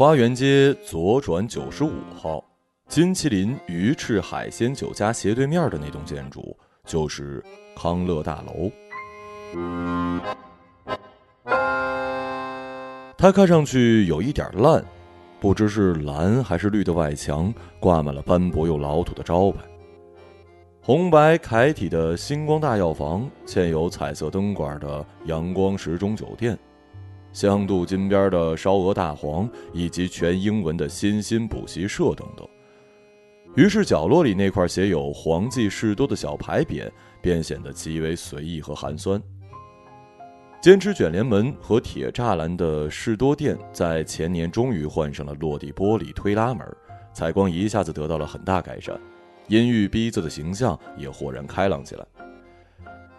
花园街左转九十五号，金麒麟鱼翅海鲜酒家斜对面的那栋建筑就是康乐大楼。它看上去有一点烂，不知是蓝还是绿的外墙挂满了斑驳又老土的招牌。红白楷体的星光大药房，嵌有彩色灯管的阳光时钟酒店，香镀金边的烧鹅大黄，以及全英文的新兴补习社等等。于是角落里那块写有“黄记士多”的小牌匾，便显得极为随意和寒酸。坚持卷帘门和铁栅栏的士多店，在前年终于换上了落地玻璃推拉门，采光一下子得到了很大改善，阴郁逼仄的形象也豁然开朗起来。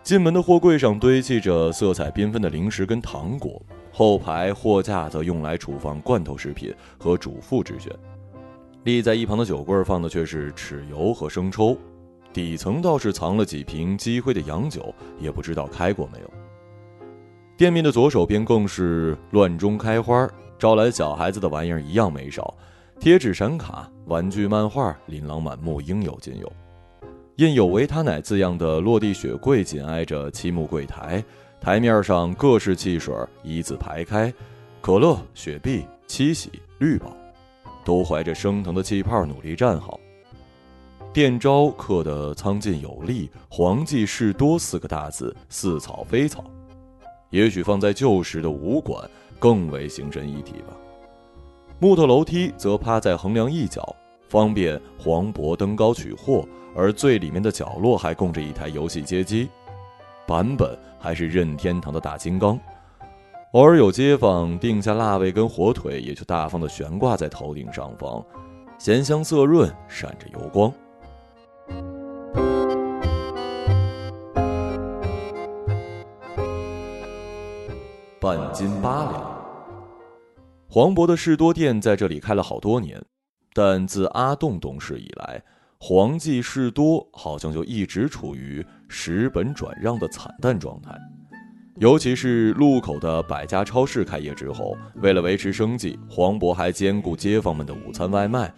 进门的货柜上堆砌着色彩缤纷的零食跟糖果，后排货架则用来储放罐头食品和主妇之选，立在一旁的酒柜放的却是豉油和生抽，底层倒是藏了几瓶积灰的洋酒，也不知道开过没有。店面的左手边更是乱中开花，招来小孩子的玩意儿一样没少，贴纸、闪卡、玩具、漫画，琳琅满目，应有尽有。印有维他奶字样的落地雪柜紧挨着漆木柜台，台面上各式汽水一字排开，可乐、雪碧、七喜、绿宝，都怀着升腾的气泡努力站好。店招刻得苍劲有力，“黄记士多”四个大字似草非草。也许放在旧时的武馆更为形神一体吧。木头楼梯则趴在横梁一角，方便黄渤登高取货。而最里面的角落还供着一台游戏街机，版本还是任天堂的大金刚。偶尔有街坊订下腊味跟火腿，也就大方的悬挂在头顶上方，咸香色润，闪着油光。半斤八两。黄渤的士多店在这里开了好多年，但自阿栋懂事以来，黄记事多好像就一直处于蚀本转让的惨淡状态。尤其是路口的百家超市开业之后，为了维持生计，黄渤还兼顾街坊们的午餐外卖：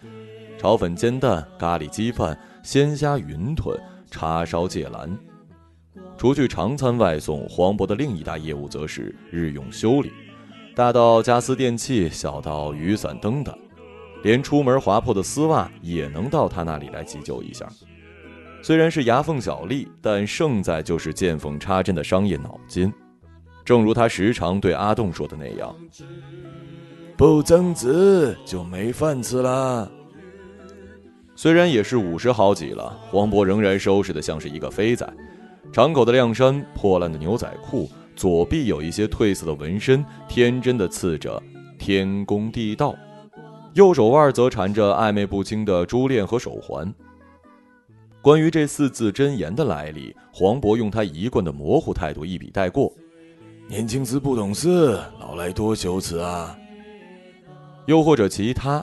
炒粉煎蛋、咖喱鸡饭、鲜虾云吞、叉烧芥兰。除去长餐外送，黄渤的另一大业务则是日用修理，大到家私电器，小到雨伞灯等，连出门划破的丝袜也能到他那里来急救一下。虽然是牙缝小利，但胜在就是见缝插针的商业脑筋。正如他时常对阿栋说的那样：“不增资就没饭吃了。”虽然也是五十好几了，黄渤仍然收拾的像是一个飞仔。敞口的亮衫，破烂的牛仔裤，左臂有一些褪色的纹身，天真的刺着“天公地道”，右手腕则缠着暧昧不清的珠链和手环。关于这四字真言的来历，黄渤用他一贯的模糊态度一笔带过：“年轻时不懂事，老来多羞耻啊。”又或者其他。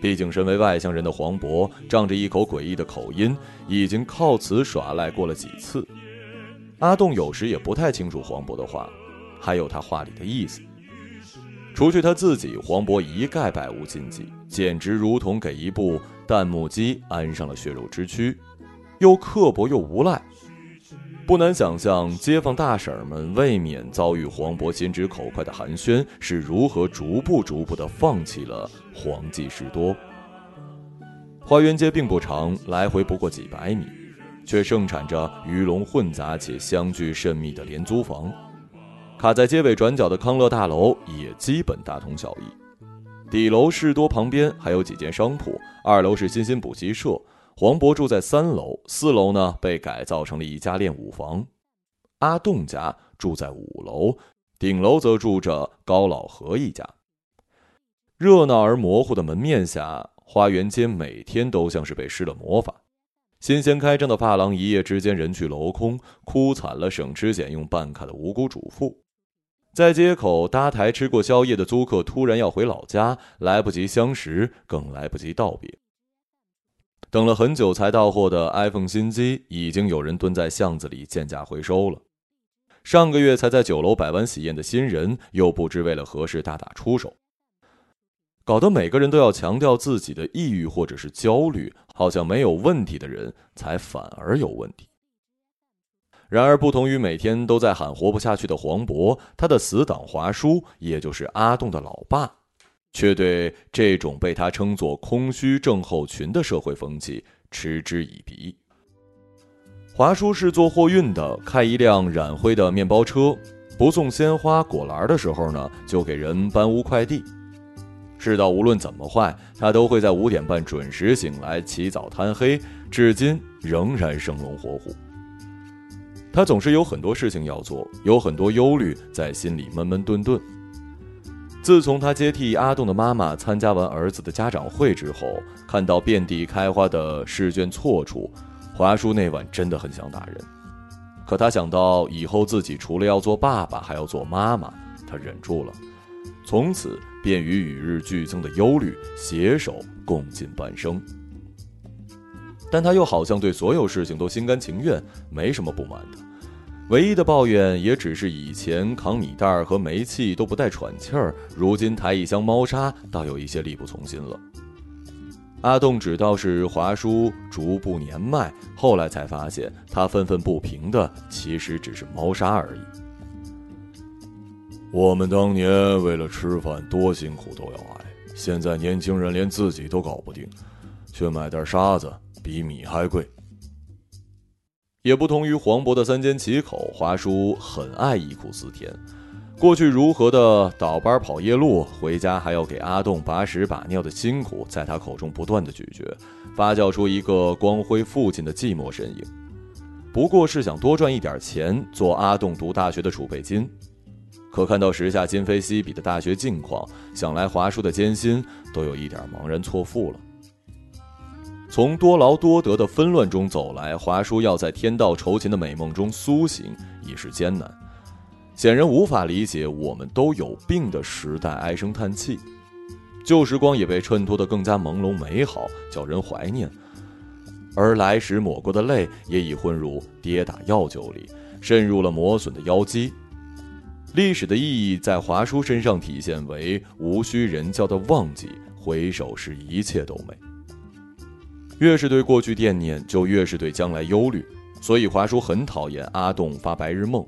毕竟，身为外乡人的黄渤，仗着一口诡异的口音，已经靠此耍赖过了几次。阿栋有时也不太清楚黄渤的话，还有他话里的意思。除去他自己，黄渤一概百无禁忌，简直如同给一部弹幕机安上了血肉之躯，又刻薄又无赖。不难想象，街坊大婶们未免遭遇黄渤心直口快的寒暄，是如何逐步逐步的放弃了黄记士多。花园街并不长，来回不过几百米，却盛产着鱼龙混杂且相距甚密的廉租房。卡在街尾转角的康乐大楼也基本大同小异。底楼士多旁边还有几间商铺，二楼是新兴补习社。黄渤住在三楼，四楼呢被改造成了一家练武房。阿栋家住在五楼，顶楼则住着高老何一家。热闹而模糊的门面下，花园街每天都像是被施了魔法。新鲜开张的发廊，一夜之间人去楼空，哭惨了省吃俭用办卡的无辜主妇。在街口搭台吃过宵夜的租客，突然要回老家，来不及相识，更来不及道别。等了很久才到货的 iPhone 新机，已经有人蹲在巷子里贱价回收了。上个月才在酒楼摆完喜宴的新人，又不知为了何事大打出手。搞得每个人都要强调自己的抑郁或者是焦虑，好像没有问题的人才反而有问题。然而，不同于每天都在喊活不下去的黄渤，他的死党华叔，也就是阿栋的老爸，却对这种被他称作“空虚症候群”的社会风气嗤之以鼻。华叔是做货运的，开一辆染灰的面包车，不送鲜花果篮的时候呢，就给人搬屋快递。世道无论怎么坏，他都会在五点半准时醒来，起早贪黑，至今仍然生龙活虎。他总是有很多事情要做，有很多忧虑在心里闷闷顿顿。自从他接替阿栋的妈妈参加完儿子的家长会之后，看到遍地开花的试卷错处，华叔那晚真的很想打人。可他想到以后自己除了要做爸爸，还要做妈妈，他忍住了，从此便与与日俱增的忧虑携手共进半生。但他又好像对所有事情都心甘情愿，没什么不满的。唯一的抱怨也只是以前扛米袋和煤气都不带喘气儿，如今抬一箱猫砂倒有一些力不从心了。阿栋只道是华叔逐步年迈，后来才发现他愤愤不平的其实只是猫砂而已。我们当年为了吃饭多辛苦都要挨，现在年轻人连自己都搞不定，去买袋沙子比米还贵。也不同于黄渤的三缄其口，华叔很爱忆苦思甜。过去如何的倒班跑夜路，回家还要给阿栋把屎把尿的辛苦，在他口中不断的咀嚼，发酵出一个光辉父亲的寂寞身影。不过是想多赚一点钱，做阿栋读大学的储备金。可看到时下今非昔比的大学境况，想来华叔的艰辛都有一点茫然错付了。从多劳多得的纷乱中走来，华叔要在天道酬勤的美梦中苏醒，已是艰难。显然无法理解我们都有病的时代唉声叹气，旧时光也被衬托得更加朦胧美好，叫人怀念。而来时抹过的泪，也已混入跌打药酒里，渗入了磨损的腰肌。历史的意义在华叔身上体现为无需人教的忘记，回首时一切都美。越是对过去惦念，就越是对将来忧虑，所以华叔很讨厌阿栋发白日梦。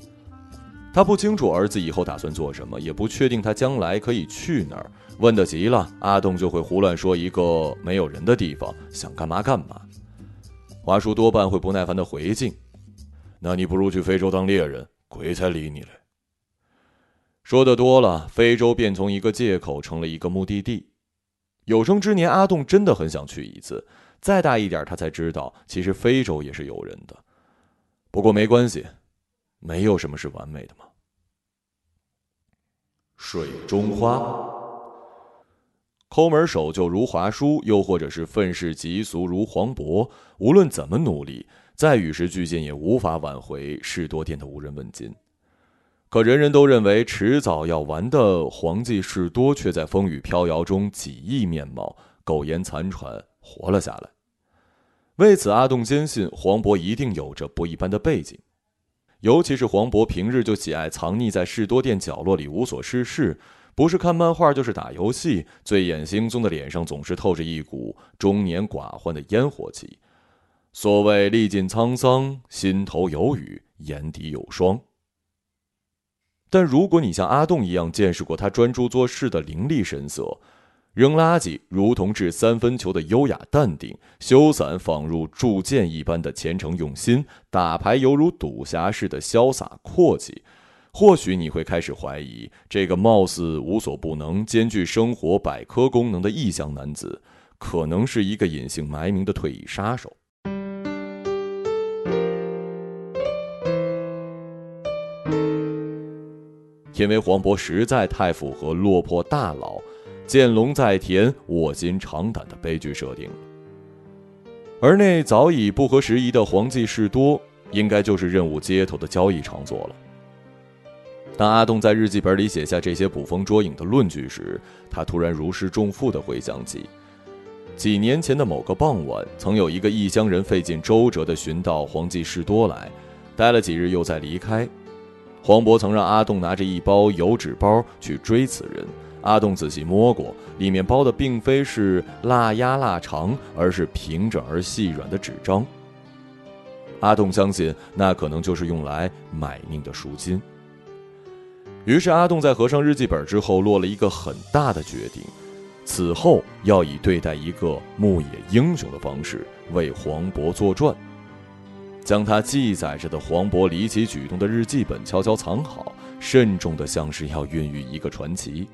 他不清楚儿子以后打算做什么，也不确定他将来可以去哪儿。问得急了，阿栋就会胡乱说一个没有人的地方，想干嘛干嘛。华叔多半会不耐烦的回敬：“那你不如去非洲当猎人，鬼才理你嘞。”说的多了，非洲便从一个借口成了一个目的地。有生之年，阿栋真的很想去一次。再大一点，他才知道，其实非洲也是有人的。不过没关系，没有什么是完美的嘛。水中花，抠门守旧如华叔，又或者是愤世嫉俗如黄渤，无论怎么努力，再与时俱进，也无法挽回士多店的无人问津。可人人都认为迟早要完的黄记士多，却在风雨飘摇中几亿面貌，苟延残喘。活了下来。为此，阿栋坚信黄渤一定有着不一般的背景，尤其是黄渤平日就喜爱藏匿在士多店角落里无所事事，不是看漫画就是打游戏，醉眼惺忪的脸上总是透着一股中年寡欢的烟火气。所谓历尽沧桑，心头有雨，眼底有霜。但如果你像阿栋一样见识过他专注做事的凌厉神色，扔垃圾如同掷三分球的优雅淡定，修伞仿如铸剑一般的虔诚用心，打牌犹如赌侠似的潇洒阔气。或许你会开始怀疑，这个貌似无所不能、兼具生活百科功能的异乡男子，可能是一个隐姓埋名的退役杀手。因为黄渤实在太符合落魄大佬。见龙在田，卧薪尝胆的悲剧设定了。而那早已不合时宜的黄记士多，应该就是任务接头的交易场所了。当阿栋在日记本里写下这些捕风捉影的论据时，他突然如释重负的回想起，几年前的某个傍晚，曾有一个异乡人费尽周折的寻到黄记士多来，待了几日又再离开。黄渤曾让阿栋拿着一包油纸包去追此人。阿栋仔细摸过，里面包的并非是腊鸭腊肠，而是平整而细软的纸张。阿栋相信，那可能就是用来买命的赎金。于是，阿栋在合上日记本之后，落了一个很大的决定：此后要以对待一个牧野英雄的方式为黄渤作传，将他记载着的黄渤离奇举动的日记本悄悄藏好，慎重的像是要孕育一个传奇。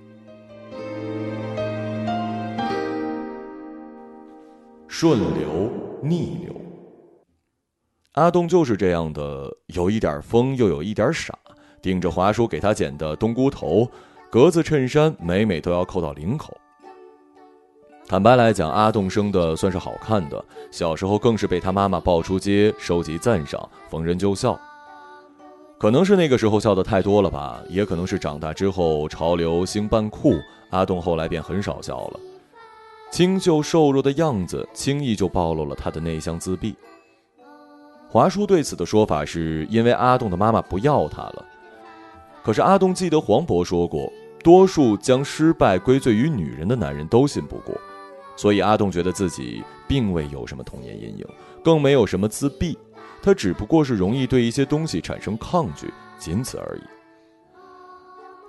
顺流逆流，阿栋就是这样的，有一点疯，又有一点傻。顶着华叔给他剪的冬菇头，格子衬衫每每都要扣到领口。坦白来讲，阿栋生的算是好看的，小时候更是被他妈妈抱出街收集赞赏，逢人就笑。可能是那个时候笑的太多了吧，也可能是长大之后潮流兴扮酷，阿栋后来便很少笑了。清秀瘦弱的样子，轻易就暴露了他的内向自闭。华叔对此的说法是因为阿栋的妈妈不要他了。可是阿栋记得黄渤说过，多数将失败归罪于女人的男人都信不过，所以阿栋觉得自己并未有什么童年阴影，更没有什么自闭，他只不过是容易对一些东西产生抗拒，仅此而已。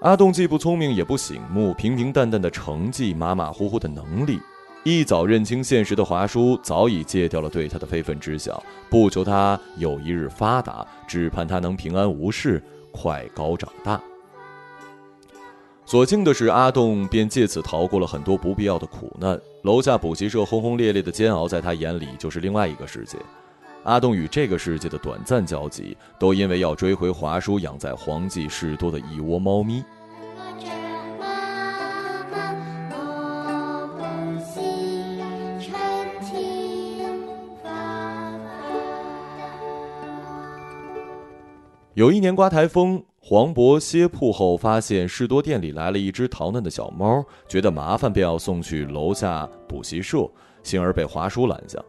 阿栋既不聪明也不醒目，平平淡淡的成绩，马马虎虎的能力。一早认清现实的华叔早已戒掉了对他的非分之想，不求他有一日发达，只盼他能平安无事，快高长大。所幸的是，阿栋便借此逃过了很多不必要的苦难。楼下补习社轰轰烈烈的煎熬，在他眼里就是另外一个世界。阿栋与这个世界的短暂交集，都因为要追回华叔养在黄记士多的一窝猫咪。有一年刮台风，黄渤歇铺后发现士多店里来了一只逃难的小猫，觉得麻烦便要送去楼下补习社，幸而被华叔拦下。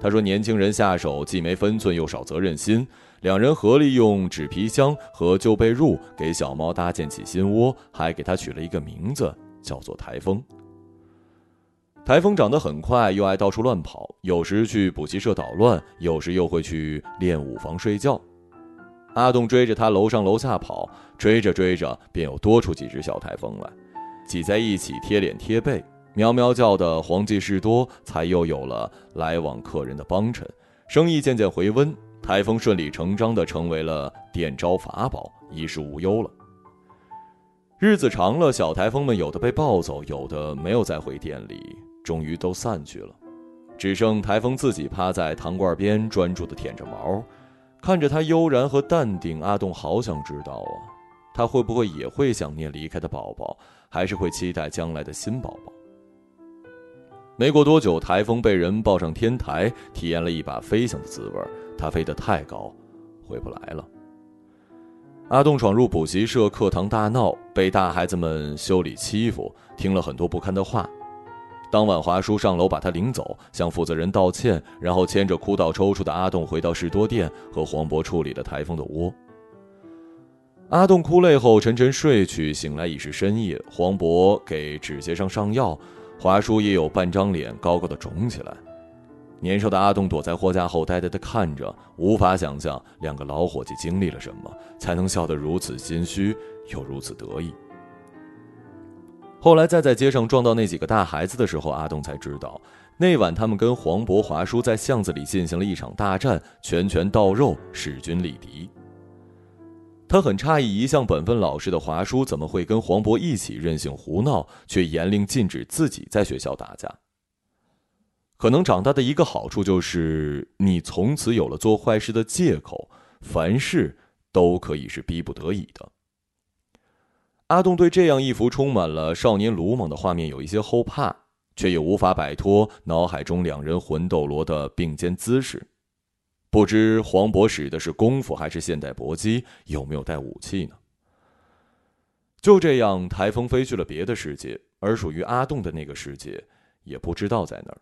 他说：“年轻人下手既没分寸又少责任心。”两人合力用纸皮箱和旧被褥给小猫搭建起新窝，还给它取了一个名字，叫做台风。台风长得很快，又爱到处乱跑，有时去补习社捣乱，有时又会去练舞房睡觉。阿栋追着他楼上楼下跑，追着追着，便又多出几只小台风来，挤在一起贴脸贴背，喵喵叫的黄记士多才又有了来往客人的帮衬，生意渐渐回温，台风顺理成章的成为了店招法宝，衣食无忧了。日子长了，小台风们有的被抱走，有的没有再回店里，终于都散去了，只剩台风自己趴在糖罐边，专注的舔着毛。看着他悠然和淡定，阿栋好想知道啊，他会不会也会想念离开的宝宝，还是会期待将来的新宝宝？没过多久，台风被人抱上天台，体验了一把飞翔的滋味。他飞得太高，回不来了。阿栋闯入补习社，课堂大闹，被大孩子们修理欺负，听了很多不堪的话。当晚，华叔上楼把他领走，向负责人道歉，然后牵着哭到抽搐的阿栋回到士多店，和黄渤处理了台风的窝。阿栋哭累后沉沉睡去，醒来已是深夜。黄渤给指节上上药，华叔也有半张脸高高的肿起来。年少的阿栋躲在货架后呆呆的看着，无法想象两个老伙计经历了什么，才能笑得如此心虚又如此得意。后来再在街上撞到那几个大孩子的时候，阿东才知道，那晚他们跟黄渤、华叔在巷子里进行了一场大战，拳拳到肉，势均力敌。他很诧异，一向本分老实的华叔怎么会跟黄渤一起任性胡闹，却严令禁止自己在学校打架。可能长大的一个好处就是，你从此有了做坏事的借口，凡事都可以是逼不得已的。阿栋对这样一幅充满了少年鲁莽的画面有一些后怕，却又无法摆脱脑海中两人魂斗罗的并肩姿势。不知黄渤使的是功夫还是现代搏击，有没有带武器呢？就这样，台风飞去了别的世界，而属于阿栋的那个世界也不知道在哪儿。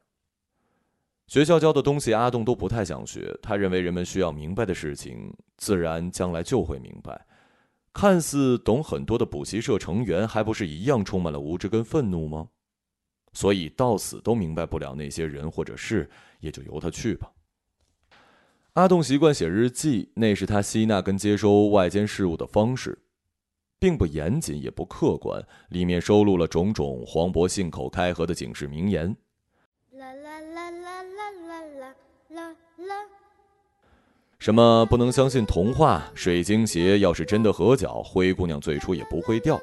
学校教的东西，阿栋都不太想学。他认为人们需要明白的事情，自然将来就会明白。看似懂很多的补习社成员，还不是一样充满了无知跟愤怒吗？所以到死都明白不了那些人或者事，也就由他去吧。阿栋习惯写日记，那是他吸纳跟接收外间事物的方式，并不严谨也不客观，里面收录了种种黄渤信口开河的警示名言。啦啦啦啦啦啦啦啦啦。什么不能相信童话？水晶鞋要是真的合脚，灰姑娘最初也不会掉。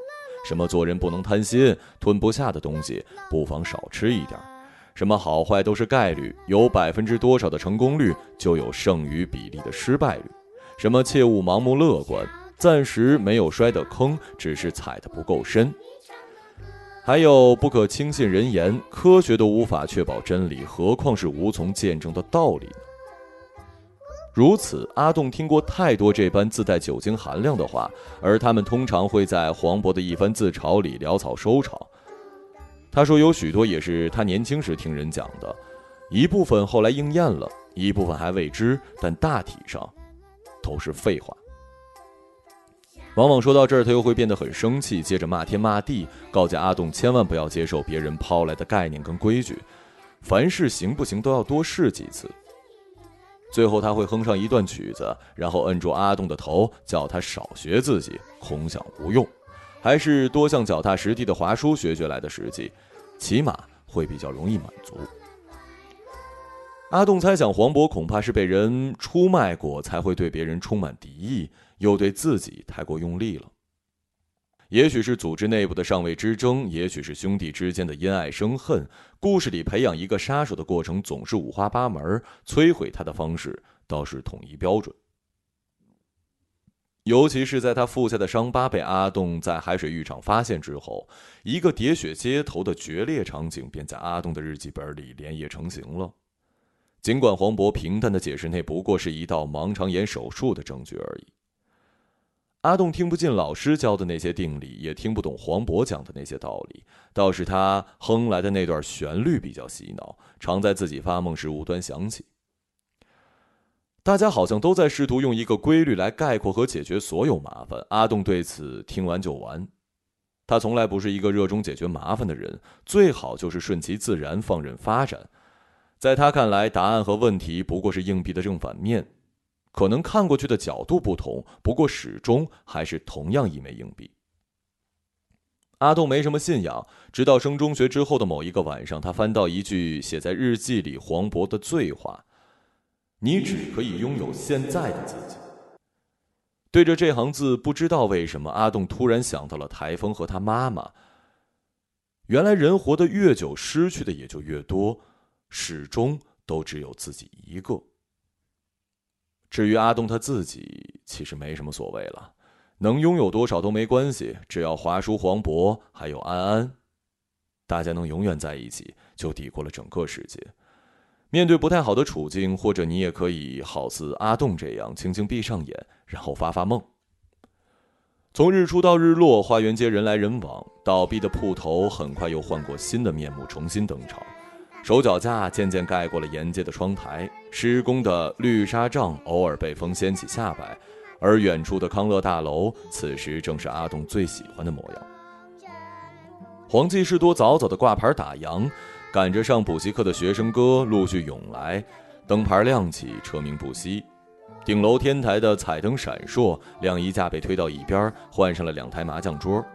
什么做人不能贪心，吞不下的东西不妨少吃一点。什么好坏都是概率，有百分之多少的成功率，就有剩余比例的失败率。什么切勿盲目乐观，暂时没有摔的坑，只是踩得不够深。还有不可轻信人言，科学都无法确保真理，何况是无从见证的道理？如此，阿栋听过太多这般自带酒精含量的话，而他们通常会在黄渤的一番自嘲里潦草收场。他说有许多也是他年轻时听人讲的，一部分后来应验了，一部分还未知，但大体上都是废话。往往说到这儿，他又会变得很生气，接着骂天骂地，告诫阿栋千万不要接受别人抛来的概念跟规矩，凡事行不行都要多试几次。最后他会哼上一段曲子，然后摁住阿栋的头，叫他少学自己，空想无用，还是多向脚踏实地的华叔学学来的实际，起码会比较容易满足。阿栋猜想，黄渤恐怕是被人出卖过，才会对别人充满敌意，又对自己太过用力了。也许是组织内部的上位之争，也许是兄弟之间的因爱生恨。故事里培养一个杀手的过程总是五花八门，摧毁他的方式倒是统一标准。尤其是在他腹下的伤疤被阿栋在海水浴场发现之后，一个喋血街头的决裂场景便在阿栋的日记本里连夜成型了。尽管黄渤平淡的解释，那不过是一道盲肠炎手术的证据而已。阿栋听不进老师教的那些定理，也听不懂黄渤讲的那些道理，倒是他哼来的那段旋律比较洗脑，常在自己发梦时无端响起。大家好像都在试图用一个规律来概括和解决所有麻烦。阿栋对此听完就完，他从来不是一个热衷解决麻烦的人，最好就是顺其自然，放任发展。在他看来，答案和问题不过是硬币的正反面。可能看过去的角度不同，不过始终还是同样一枚硬币。阿栋没什么信仰，直到升中学之后的某一个晚上，他翻到一句写在日记里黄渤的醉话：“你只可以拥有现在的自己。”对着这行字，不知道为什么，阿栋突然想到了台风和他妈妈。原来人活得越久，失去的也就越多，始终都只有自己一个。至于阿东他自己，其实没什么所谓了，能拥有多少都没关系，只要华叔、黄渤还有安安，大家能永远在一起，就抵过了整个世界。面对不太好的处境，或者你也可以好似阿栋这样，轻轻闭上眼，然后发发梦。从日出到日落，花园街人来人往，倒闭的铺头很快又换过新的面目，重新登场。手脚架渐渐盖过了沿街的窗台，施工的绿纱帐偶尔被风掀起下摆，而远处的康乐大楼此时正是阿栋最喜欢的模样。黄记士多早早的挂牌打烊，赶着上补习课的学生哥陆续涌来，灯牌亮起，车鸣不息，顶楼天台的彩灯闪烁，晾衣架被推到一边，换上了两台麻将桌。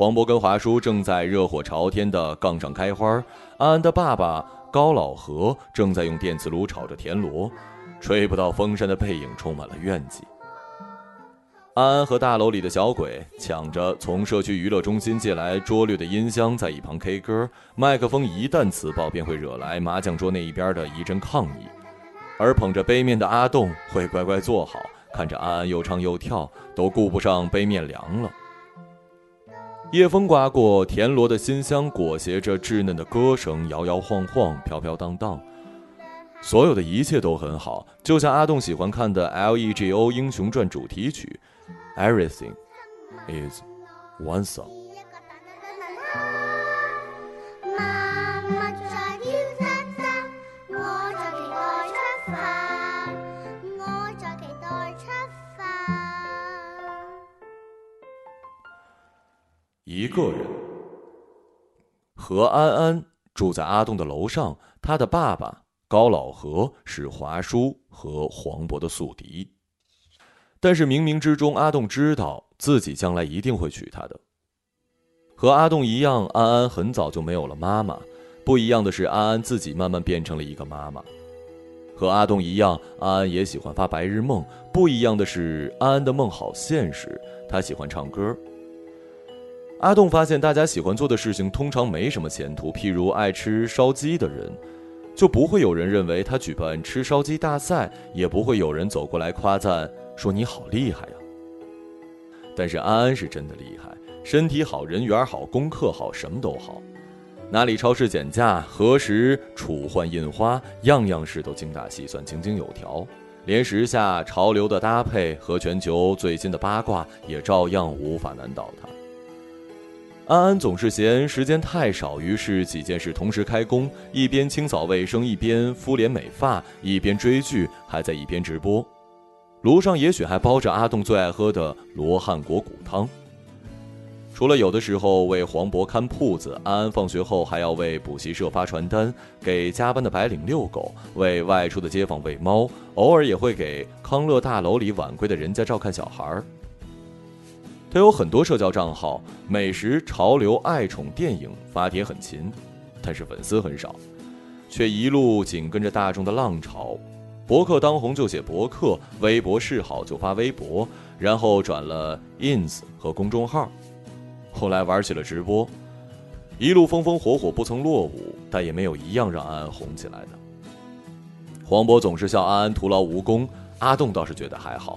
黄渤跟华叔正在热火朝天的杠上开花，安安的爸爸高老何正在用电磁炉炒着田螺，吹不到风扇的背影充满了怨气。安安和大楼里的小鬼抢着从社区娱乐中心借来拙劣的音箱，在一旁 K 歌，麦克风一旦磁爆，便会惹来麻将桌那一边的一阵抗议，而捧着杯面的阿栋会乖乖坐好，看着安安又唱又跳，都顾不上杯面凉了。夜风刮过，田螺的馨香裹挟着稚嫩的歌声，摇摇晃晃，飘飘荡荡。所有的一切都很好，就像阿栋喜欢看的《L.E.G.O. 英雄传》主题曲，《Everything Is One Song》。一个人。何安安住在阿栋的楼上，他的爸爸高老何是华叔和黄渤的宿敌。但是冥冥之中，阿栋知道自己将来一定会娶她的。和阿栋一样，安安很早就没有了妈妈。不一样的是，安安自己慢慢变成了一个妈妈。和阿栋一样，安安也喜欢发白日梦。不一样的是，安安的梦好现实，她喜欢唱歌。阿栋发现，大家喜欢做的事情通常没什么前途。譬如爱吃烧鸡的人，就不会有人认为他举办吃烧鸡大赛，也不会有人走过来夸赞说你好厉害呀。但是安安是真的厉害，身体好，人缘好，功课好，什么都好。哪里超市减价，何时储换印花，样样事都精打细算，井井有条。连时下潮流的搭配和全球最新的八卦，也照样无法难倒他。安安总是嫌时间太少，于是几件事同时开工：一边清扫卫生，一边敷脸美发，一边追剧，还在一边直播。炉上也许还煲着阿栋最爱喝的罗汉果骨汤。除了有的时候为黄渤看铺子，安安放学后还要为补习社发传单，给加班的白领遛狗，为外出的街坊喂猫，偶尔也会给康乐大楼里晚归的人家照看小孩儿。他有很多社交账号，美食、潮流、爱宠、电影发帖很勤，但是粉丝很少，却一路紧跟着大众的浪潮。博客当红就写博客，微博示好就发微博，然后转了 ins 和公众号。后来玩起了直播，一路风风火火不曾落伍，但也没有一样让安安红起来的。黄渤总是笑安安徒劳无功，阿栋倒是觉得还好，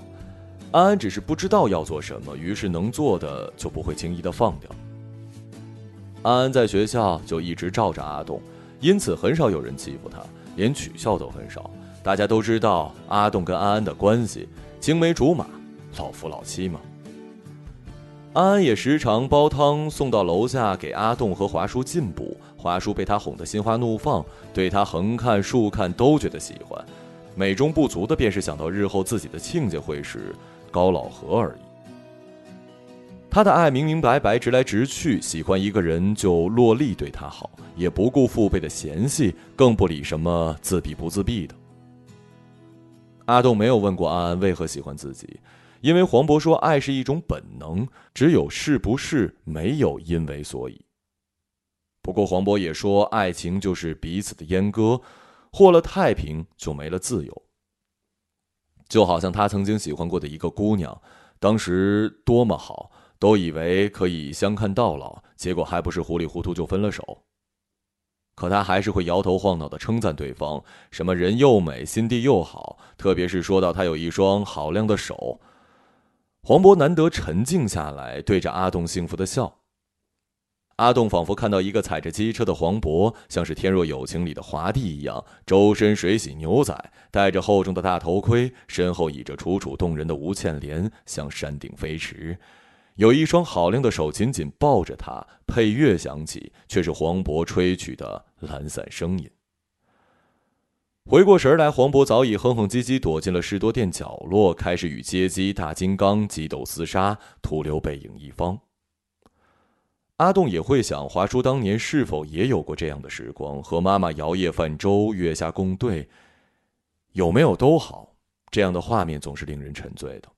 安安只是不知道要做什么，于是能做的就不会轻易的放掉。安安在学校就一直罩着阿栋，因此很少有人欺负他，连取笑都很少。大家都知道阿栋跟安安的关系，青梅竹马，老夫老妻嘛。安安也时常煲汤送到楼下给阿栋和华叔进补，华叔被他哄得心花怒放，对他横看竖看都觉得喜欢，美中不足的便是想到日后自己的亲家会是高老何而已。他的爱明明白白直来直去，喜欢一个人就落力对他好，也不顾父辈的嫌隙，更不理什么自闭不自闭的。阿栋没有问过安安为何喜欢自己。因为黄渤说，爱是一种本能，只有是不是，没有因为所以。不过黄渤也说，爱情就是彼此的阉割，获了太平就没了自由。就好像他曾经喜欢过的一个姑娘，当时多么好，都以为可以相看到老，结果还不是糊里糊涂就分了手。可他还是会摇头晃脑的称赞对方，什么人又美，心地又好，特别是说到他有一双好亮的手。黄渤难得沉静下来，对着阿栋幸福的笑。阿栋仿佛看到一个踩着机车的黄渤，像是《天若有情》里的华帝一样，周身水洗牛仔，戴着厚重的大头盔，身后倚着楚楚动人的吴倩莲，向山顶飞驰，有一双好亮的手紧紧抱着他。配乐响起，却是黄渤吹曲的懒散声音。回过神来，黄渤早已哼哼唧唧躲进了士多店角落，开始与街机大金刚激斗厮杀，徒留背影一方。阿栋也会想，华叔当年是否也有过这样的时光，和妈妈摇曳泛舟，月下共对，有没有都好，这样的画面总是令人沉醉的。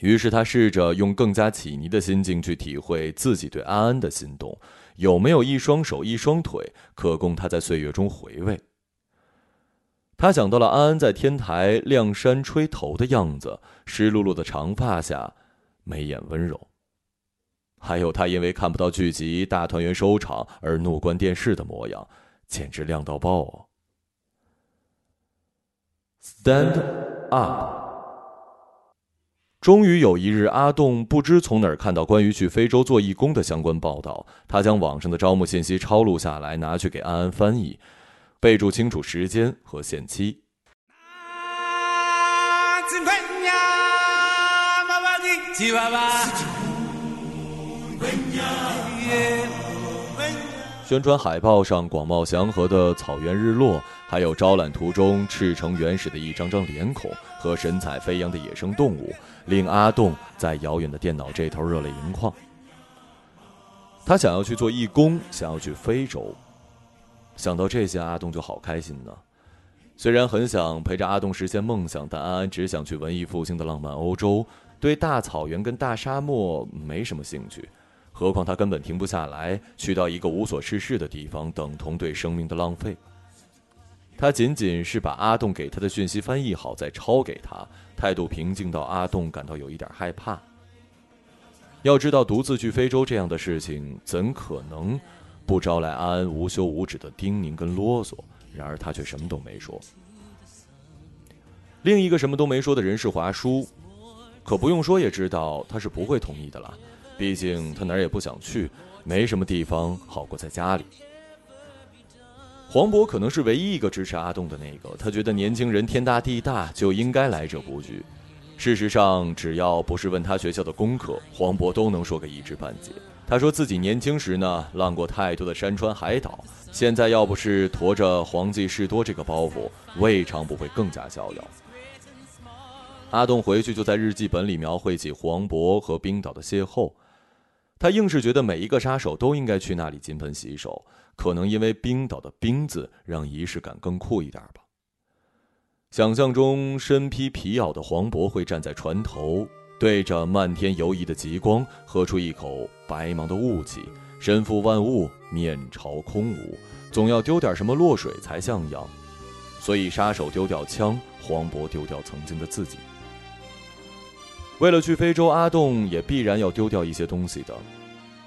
于是他试着用更加起泥的心境去体会自己对安安的心动，有没有一双手一双腿，可供他在岁月中回味。他想到了安安在天台晾衫吹头的样子，湿漉漉的长发下，眉眼温柔。还有他因为看不到剧集大团圆收场而怒关电视的模样，简直亮到爆啊！Stand up。终于有一日，阿栋不知从哪儿看到关于去非洲做义工的相关报道，他将网上的招募信息抄录下来，拿去给安安翻译。备注清楚时间和限期。宣传海报上广袤祥和的草原日落，还有招揽途中赤诚原始的一张张脸孔和神采飞扬的野生动物，令阿栋在遥远的电脑这头热泪盈眶。他想要去做义工，想要去非洲。想到这些，阿栋就好开心呢。虽然很想陪着阿栋实现梦想，但安安只想去文艺复兴的浪漫欧洲，对大草原跟大沙漠没什么兴趣。何况他根本停不下来，去到一个无所事事的地方，等同对生命的浪费。他仅仅是把阿栋给他的讯息翻译好，再抄给他，态度平静到阿栋感到有一点害怕。要知道，独自去非洲这样的事情，怎可能不招来安安无休无止的叮咛跟啰嗦？然而他却什么都没说。另一个什么都没说的人是华叔，可不用说也知道他是不会同意的了。毕竟他哪儿也不想去，没什么地方好过在家里。黄渤可能是唯一一个支持阿栋的那个，他觉得年轻人天大地大，就应该来者不拒。事实上，只要不是问他学校的功课，黄渤都能说个一知半解。他说自己年轻时呢，浪过太多的山川海岛，现在要不是驮着黄记事多这个包袱，未尝不会更加逍遥。阿栋回去就在日记本里描绘起黄渤和冰岛的邂逅，他硬是觉得每一个杀手都应该去那里金盆洗手，可能因为冰岛的“冰”字让仪式感更酷一点吧。想象中身披皮袄的黄渤会站在船头，对着漫天游移的极光，喝出一口白茫的雾气，身负万物，面朝空无，总要丢点什么落水才像样。所以杀手丢掉枪，黄渤丢掉曾经的自己。为了去非洲，阿栋也必然要丢掉一些东西的：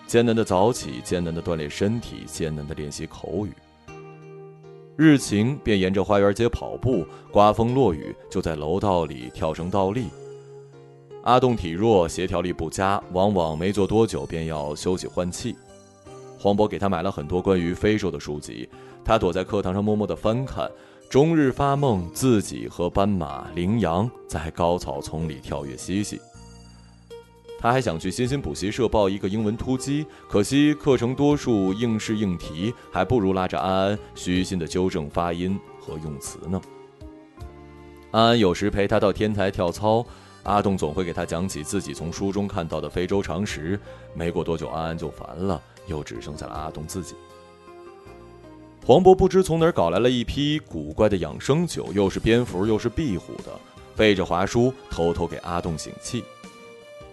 艰难的早起，艰难的锻炼身体，艰难的练习口语。日晴便沿着花园街跑步，刮风落雨就在楼道里跳绳倒立。阿栋体弱，协调力不佳，往往没做多久便要休息换气。黄渤给他买了很多关于非洲的书籍，他躲在课堂上默默的翻看，终日发梦自己和斑马、羚羊在高草丛里跳跃嬉戏。他还想去新兴补习社报一个英文突击，可惜课程多数应试应题，还不如拉着安安虚心的纠正发音和用词呢。安安有时陪他到天台跳操，阿栋总会给他讲起自己从书中看到的非洲常识。没过多久，安安就烦了，又只剩下了阿栋自己。黄渤不知从哪儿搞来了一批古怪的养生酒，又是蝙蝠又是壁虎的，背着华叔偷偷给阿栋醒气。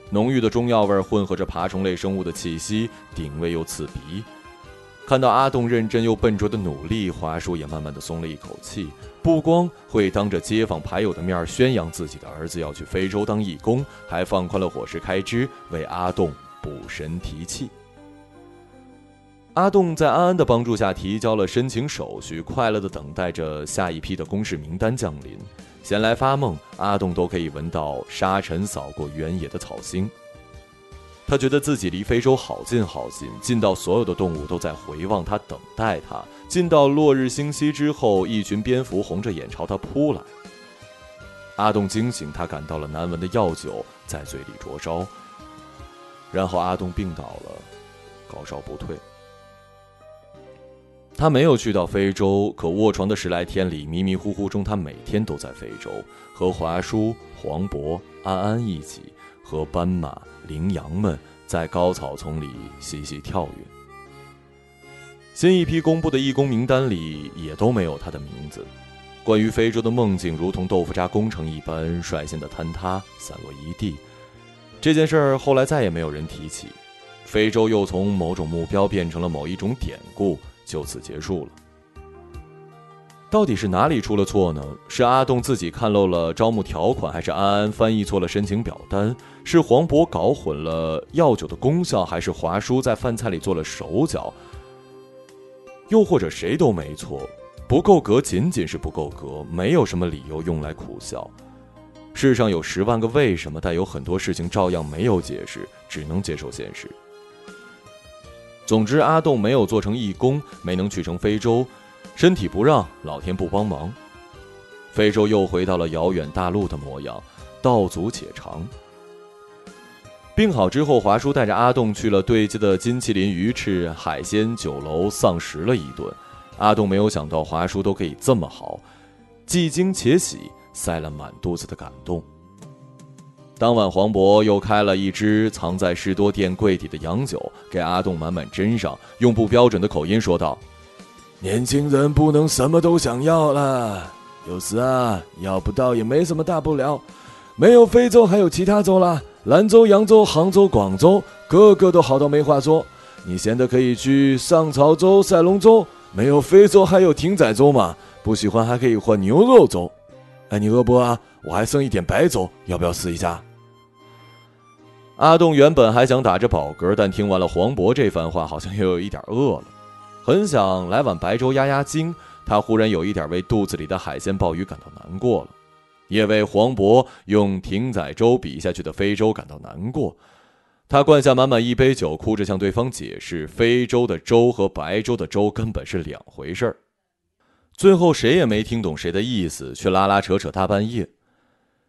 浓郁的中药味混合着爬虫类生物的气息，顶味又刺鼻。看到阿栋认真又笨拙的努力，华叔也慢慢的松了一口气。不光会当着街坊牌友的面宣扬自己的儿子要去非洲当义工，还放宽了伙食开支，为阿栋补神提气。阿栋在安安的帮助下提交了申请手续，快乐的等待着下一批的公示名单降临。闲来发梦，阿栋都可以闻到沙尘扫过原野的草腥。他觉得自己离非洲好近好近，近到所有的动物都在回望他、等待他；近到落日星稀之后，一群蝙蝠红着眼朝他扑来。阿栋惊醒，他感到了难闻的药酒在嘴里灼烧，然后阿栋病倒了，高烧不退。他没有去到非洲，可卧床的十来天里，迷迷糊糊中，他每天都在非洲，和华叔、黄渤、安安一起，和斑马、羚羊们在高草丛里嬉戏跳跃。新一批公布的义工名单里也都没有他的名字。关于非洲的梦境，如同豆腐渣工程一般率先的坍塌，散落一地。这件事儿后来再也没有人提起，非洲又从某种目标变成了某一种典故。就此结束了。到底是哪里出了错呢？是阿栋自己看漏了招募条款，还是安安翻译错了申请表单？是黄渤搞混了药酒的功效，还是华叔在饭菜里做了手脚？又或者谁都没错，不够格仅仅是不够格，没有什么理由用来苦笑。世上有十万个为什么，但有很多事情照样没有解释，只能接受现实。总之，阿栋没有做成义工，没能去成非洲，身体不让，老天不帮忙，非洲又回到了遥远大陆的模样，道阻且长。病好之后，华叔带着阿栋去了对街的金麒麟鱼翅、海鲜酒楼，丧食了一顿。阿栋没有想到华叔都可以这么好，既惊且喜，塞了满肚子的感动。当晚，黄渤又开了一支藏在士多店柜底的洋酒，给阿栋满满斟上，用不标准的口音说道：“年轻人不能什么都想要了，有时啊，要不到也没什么大不了。没有非洲，还有其他州啦，兰州、扬州、杭州、广州，个个都好到没话说。你闲的可以去上潮州、赛龙州，没有非洲，还有艇仔粥嘛。不喜欢还可以换牛肉粥。哎，你饿不饿？我还剩一点白粥，要不要试一下？”阿栋原本还想打着饱嗝，但听完了黄渤这番话，好像又有一点饿了，很想来碗白粥压压惊。他忽然有一点为肚子里的海鲜鲍鱼感到难过了，也为黄渤用艇仔粥比下去的非洲感到难过。他灌下满满一杯酒，哭着向对方解释：非洲的粥和白粥的粥根本是两回事儿。最后谁也没听懂谁的意思，却拉拉扯扯大半夜。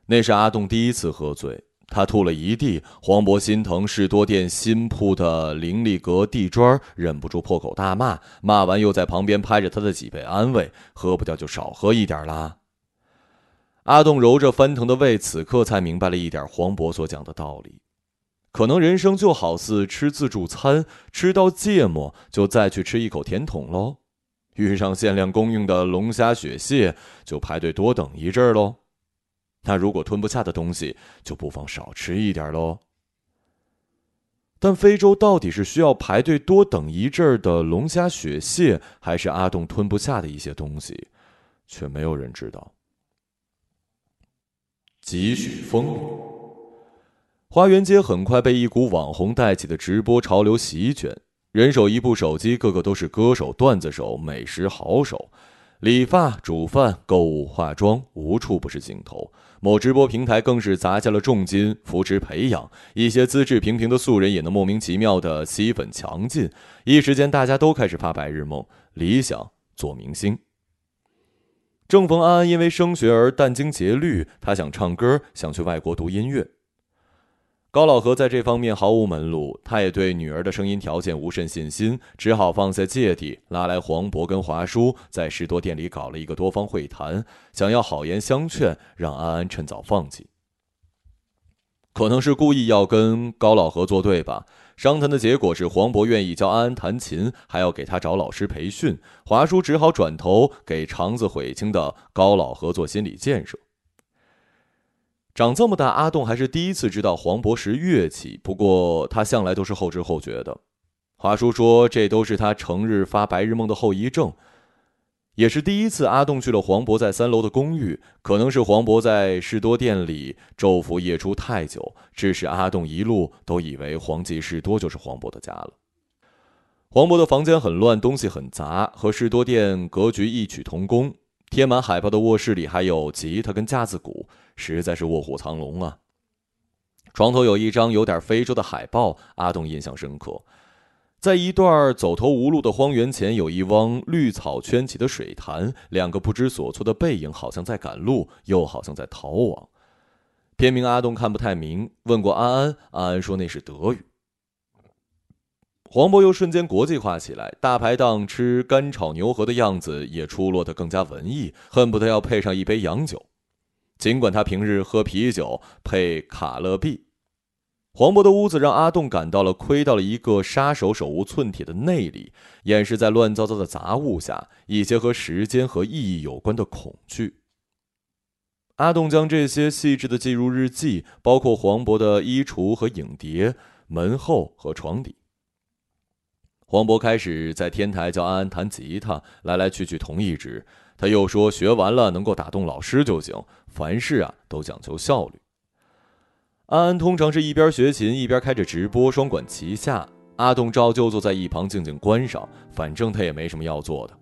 那是阿栋第一次喝醉。他吐了一地，黄渤心疼士多店新铺的灵力阁地砖，忍不住破口大骂。骂完又在旁边拍着他的脊背安慰：“喝不掉就少喝一点啦。”阿栋揉着翻腾的胃，此刻才明白了一点黄渤所讲的道理：可能人生就好似吃自助餐，吃到芥末就再去吃一口甜筒喽；遇上限量供应的龙虾雪蟹，就排队多等一阵喽。那如果吞不下的东西，就不妨少吃一点喽。但非洲到底是需要排队多等一阵儿的龙虾雪蟹，还是阿栋吞不下的一些东西，却没有人知道。几许风，花园街很快被一股网红带起的直播潮流席卷，人手一部手机，个个都是歌手、段子手、美食好手，理发、煮饭、购物、化妆，无处不是镜头。某直播平台更是砸下了重金扶持培养一些资质平平的素人，也能莫名其妙的吸粉强劲。一时间，大家都开始发白日梦，理想做明星。正逢安安因为升学而殚精竭虑，他想唱歌，想去外国读音乐。高老何在这方面毫无门路，他也对女儿的声音条件无甚信心，只好放下芥蒂，拉来黄渤跟华叔，在士多店里搞了一个多方会谈，想要好言相劝，让安安趁早放弃。可能是故意要跟高老何作对吧？商谈的结果是黄渤愿意教安安弹琴，还要给他找老师培训，华叔只好转头给肠子悔青的高老何做心理建设。长这么大，阿栋还是第一次知道黄渤识乐器。不过他向来都是后知后觉的。华叔说，这都是他成日发白日梦的后遗症。也是第一次，阿栋去了黄渤在三楼的公寓。可能是黄渤在士多店里昼伏夜出太久，致使阿栋一路都以为黄记士多就是黄渤的家了。黄渤的房间很乱，东西很杂，和士多店格局异曲同工。贴满海报的卧室里还有吉他跟架子鼓。实在是卧虎藏龙啊！床头有一张有点非洲的海报，阿栋印象深刻。在一段走投无路的荒原前，有一汪绿草圈起的水潭，两个不知所措的背影，好像在赶路，又好像在逃亡。片名阿栋看不太明，问过安安，安安说那是德语。黄渤又瞬间国际化起来，大排档吃干炒牛河的样子也出落得更加文艺，恨不得要配上一杯洋酒。尽管他平日喝啤酒配卡乐碧，黄渤的屋子让阿栋感到了窥到了一个杀手手无寸铁的内里，掩饰在乱糟糟的杂物下一些和时间和意义有关的恐惧。阿栋将这些细致的记入日记，包括黄渤的衣橱和影碟、门后和床底。黄渤开始在天台教安安弹吉他，来来去去同一支。他又说学完了能够打动老师就行。凡事啊都讲求效率。安安通常是一边学琴一边开着直播，双管齐下。阿栋照旧坐在一旁静静观赏，反正他也没什么要做的。